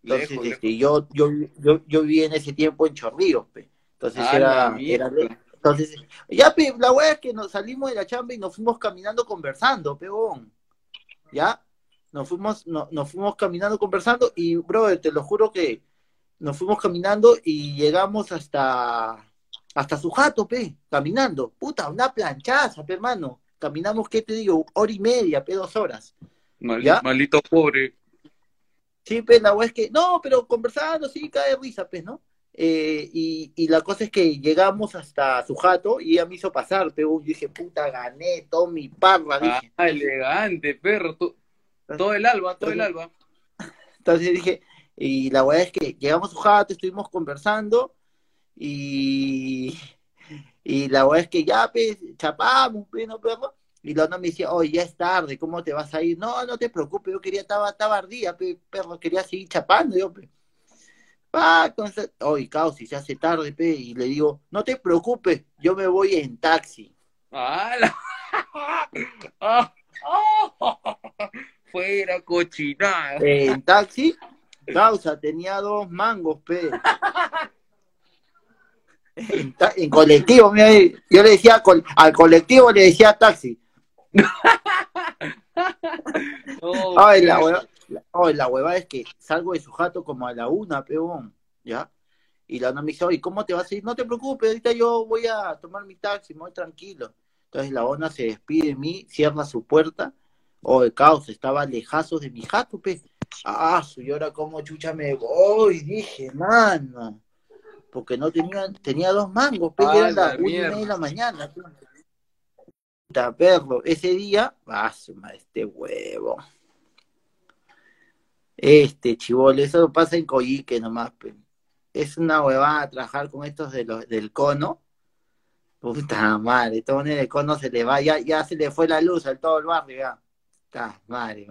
Entonces, Lejos, este, yo, yo, yo, yo vivía en ese tiempo en Chorrillos, pe. Entonces Ah, era, era entonces, ya, pe, la weá es que nos salimos de la chamba y nos fuimos caminando conversando, peón. ¿Ya? Nos fuimos, no- nos fuimos caminando conversando y, brother, te lo juro que nos fuimos caminando y llegamos hasta, hasta su jato, pe, caminando. Puta, una planchaza, pe, hermano. Caminamos, ¿qué te digo? Hora y media, pe, dos horas. Mal- ¿Ya? Maldito pobre. Sí, pues la es que, no, pero conversando, sí, cae risa, pues, ¿no? Eh, y, y la cosa es que llegamos hasta su jato y ella me hizo pasar, pero yo dije, puta, gané, todo mi parra, dije. Ah, elegante, perro. tú- todo el alba, todo el alba. Entonces dije, y la weá es que llegamos a su jato, estuvimos conversando y, y la weá es que ya, pues, chapamos, pues, ¿no, perro? Y la me decía, oye, ya es tarde, ¿cómo te vas a ir? No, no te preocupes, yo quería, estaba, estaba ardía, pe, perro, quería seguir chapando, yo, pe. Ah, entonces, oye, caos, si se hace tarde, pe, y le digo, no te preocupes, yo me voy en taxi. Ah, la- ah. Fuera cochinada. En taxi, causa, tenía dos mangos, pe. En, colectivo, mira, yo le decía col- al colectivo le decía taxi. No, Ay, la hueva, la, la hueva es que salgo de su jato como a la una, peón, ¿ya? Y la ona me dice, oye, ¿cómo te vas a ir? No te preocupes, ahorita yo voy a tomar mi taxi, me voy tranquilo. Entonces la ona se despide de mí, cierra su puerta. Oh, el caos, estaba lejazos de mi jato, pe. Ah, y ahora como chucha me voy, dije, mano. Porque no tenía, tenía dos mangos, pe, eran la una y media de la mañana. Puta, perro, ese día, ah, este huevo. Este chivolo, eso pasa en Coyique nomás, pe. Es una huevada trabajar con estos de los, del cono. Puta madre, todo en el cono se le va, ya, ya se le fue la luz al todo el barrio, ya. Puta madre.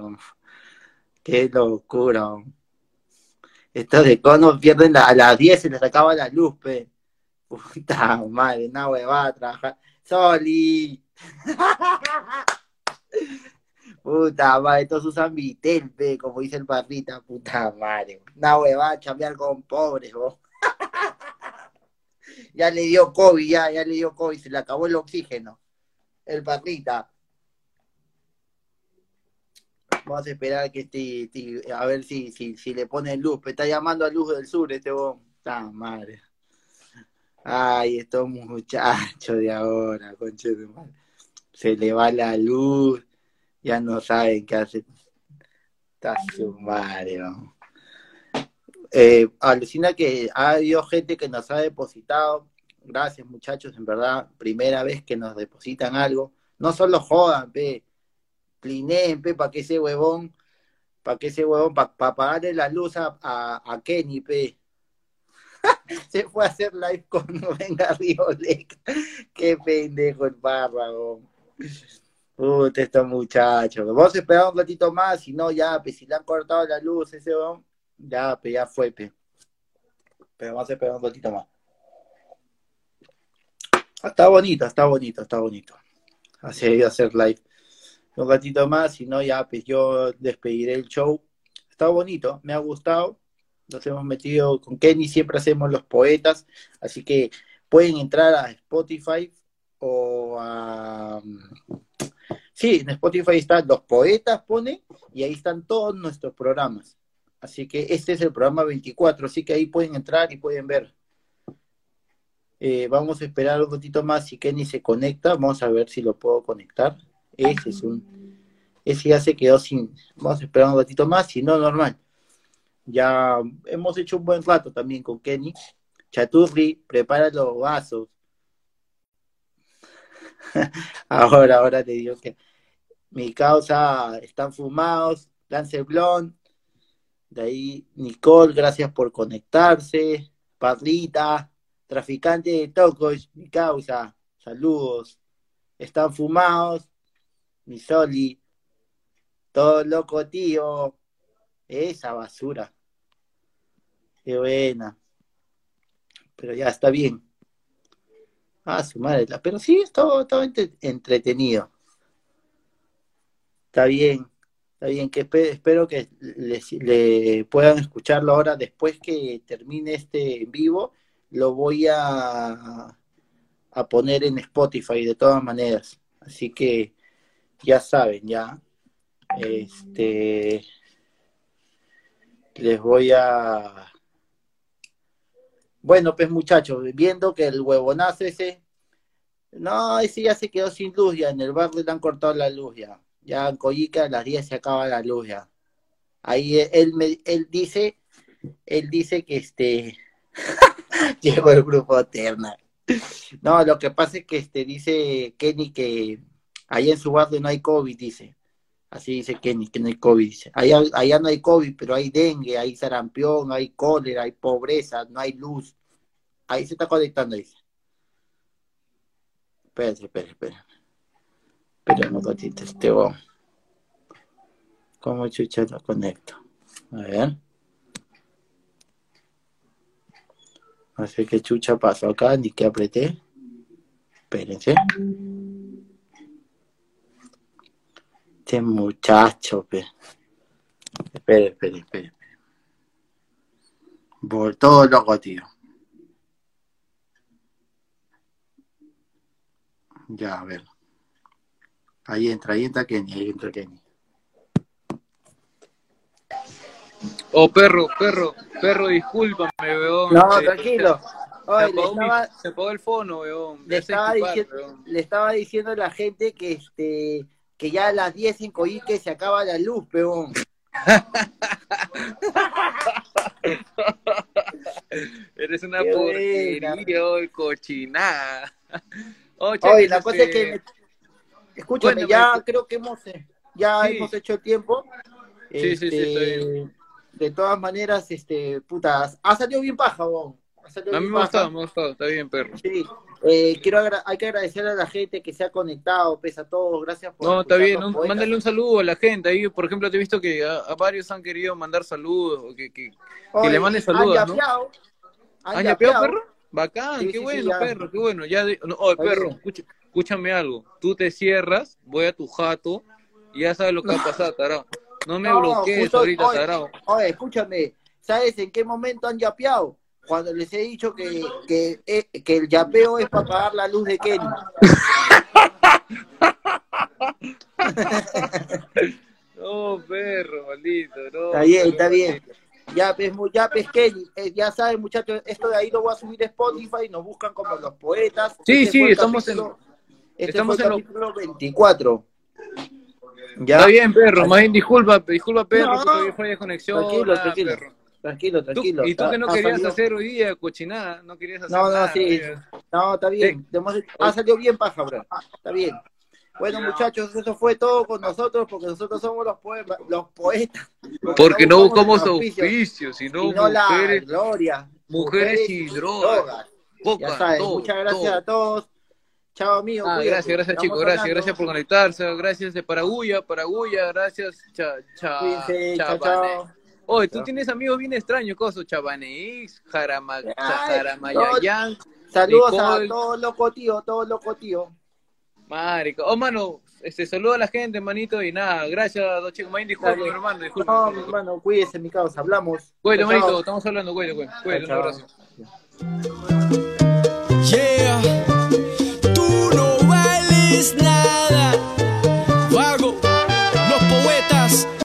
Qué locura. Estos de cono pierden a las 10 se les acaba la luz, pe. Puta madre, una huevada trabajar. Soli. Puta madre, todos usan Vitel, pe, como dice el parrita, puta madre. Una huevada chambear con pobres, vos. ya le dio COVID, ya, ya le dio COVID, se le acabó el oxígeno. El parrita. Vamos a esperar que este, a ver si, si, le ponen luz. Me está llamando a Luz del Sur este vos. Puta madre. Ay, estos muchachos de ahora, conche de madre. Se le va la luz, ya no saben qué hacer. Está su. Eh, alucina que ha habido gente que nos ha depositado. Gracias, muchachos, en verdad, primera vez que nos depositan algo. No solo jodan, pe. Clineen, pe, para que ese huevón, para que ese huevón, para pagarle la luz a, a, a Kenny, pe. Se fue a hacer live con Venga Rioleca. Qué pendejo el párrago. Puta, estos muchachos. Vamos a esperar un ratito más, si no, ya, pues si le han cortado la luz ese huevón, Ya, pe, ya fue, pe. Pero vamos a esperar un ratito más. Ah, Está bonito, está bonito, está bonito. Así hacer live. Un ratito más, si no, ya, pues yo despediré el show. Está bonito, me ha gustado. Nos hemos metido con Kenny, siempre hacemos los poetas. Así que pueden entrar a Spotify o a. Sí, en Spotify están los poetas, pone, y ahí están todos nuestros programas. Así que este es el programa 24, así que ahí pueden entrar y pueden ver. Eh, vamos a esperar un ratito más si Kenny se conecta. Vamos a ver si lo puedo conectar. Ese es un. Ese ya se quedó sin. Vamos a esperar un ratito más, si no, normal. Ya hemos hecho un buen rato también con Kenny. Chaturri, prepara los vasos. ahora, ahora te digo que mi causa están fumados. Lance Blond. De ahí, Nicole, gracias por conectarse. Parlita, traficante de tocos, mi causa. Saludos. Están fumados. Mi Soli. Todo loco, tío. Esa basura. Qué buena. Pero ya está bien. Ah, su madre. Pero sí, estaba, estaba entre- entretenido. Está bien. Está bien, que espe- espero que le puedan escucharlo ahora después que termine este en vivo. Lo voy a, a poner en Spotify de todas maneras. Así que ya saben, ya. Este les voy a bueno, pues muchachos, viendo que el huevonazo ese, no, ese ya se quedó sin luz, ya en el barrio le han cortado la luz ya. Ya en Coyica a las 10 se acaba la luz ya. Ahí él, me, él dice, él dice que este, llegó el grupo Terna. No, lo que pasa es que este dice Kenny que allá en su barrio no hay COVID, dice. Así dice Kenny, que no hay COVID. Dice. Allá, allá no hay COVID, pero hay dengue, hay sarampión, hay cólera, hay pobreza, no hay luz. Ahí se está conectando, dice. Espérate, espérate, espérate. Espérate un ratito, este bon. ¿Cómo chucha lo conecto? A ver. No sé qué chucha pasó acá, ni qué apreté. Espérense. Este muchacho, pe. Espere, espere, espere. Por todo loco, tío. Ya, a ver. Ahí entra, ahí entra Kenny, ahí entra Kenny. Oh, perro, perro, perro, discúlpame, weón. No, Se- tranquilo. Se, Oye, se le apagó mi- estaba, se apagó el fono, weón. Le estaba disculpar, diciendo, weón. le estaba diciendo a la gente que este que ya a las 10 en Coyique se acaba la luz, peón. Eres una Qué porquería, hoy, cochinada. Oh, Oye, cheques, la cosa es que este, me- escúchame, ya creo que hemos eh, ya Sí. hemos hecho el tiempo. Sí, sí, sí, está Este, De todas maneras, este, puta, ha salido bien paja, salido A mí bien me ha paja. gustado, me ha gustado, está bien, perro. Sí, eh, quiero hay que agradecer a la gente que se ha conectado, pese a todos, gracias por No, está bien, un- mándale un saludo a la gente. Ahí, por ejemplo, te he visto que a, a varios han querido mandar saludos. o Que, que, Oye, le mandes saludos, han ¿no? yapeado, han ¿Han yapeado, perro? Bacán, Sí, qué sí, bueno, perro, qué bueno. Ya de- no, Está perro, escucha- escúchame algo. Tú te cierras, voy a tu jato y ya sabes lo que va a pasar, tarado. No me No, bloquees justo- ahorita, oye, tarado. Oye, escúchame, ¿sabes en qué momento han yapeado? Cuando les he dicho que, que, eh, que el yapeo es para pagar la luz de Kenny. No, perro, maldito, no. Está bien, está bien. Ya, pues, ya, pues, Kenny, eh, ya saben, muchachos, esto de ahí lo voy a subir a Spotify, nos buscan como los poetas. Sí, Este sí, estamos capítulo- Este estamos fue el en lo- capítulo 24. Ya, Está bien, perro, más bien disculpa, disculpa, perro, No, porque fue de conexión. tranquilo, nada, tranquilo. perro. Tranquilo, tranquilo. y tú que no querías salido- hacer hoy día cochinada, no querías hacer No, no, nada. sí. No, está bien. Hemos- Ha salido bien paja, bro. Está bien. Bueno, muchachos, eso fue todo con nosotros, porque nosotros somos los, poemas, los poetas. Porque no buscamos auspicio, auspicios, sino sino la mujeres, gloria. mujeres y drogas. Ya todo, muchas gracias todo. a todos. Chao, amigos. Ah, gracias, gracias chicos, gracias, hablando. gracias por conectarse, gracias de Paraguya, Paraguya, gracias, cha, cha, Cuídense, chao, chabané. chao. Oye, tú tienes amigos bien extraños, Coso, Chabaneix, Jarama, Jaramayayan. Saludos a todos locos tío, todos locos tío. Marico. Oh, mano, este, saludo a la gente, manito, y nada, gracias, Don Chico Maín, disculpe, mi hermano, disculpe. No, mi hermano, cuídese, mi causa, hablamos. Cuídate, manito, estamos hablando, cuídate, cuídate, cuídate un abrazo. Yeah, tú no vales nada.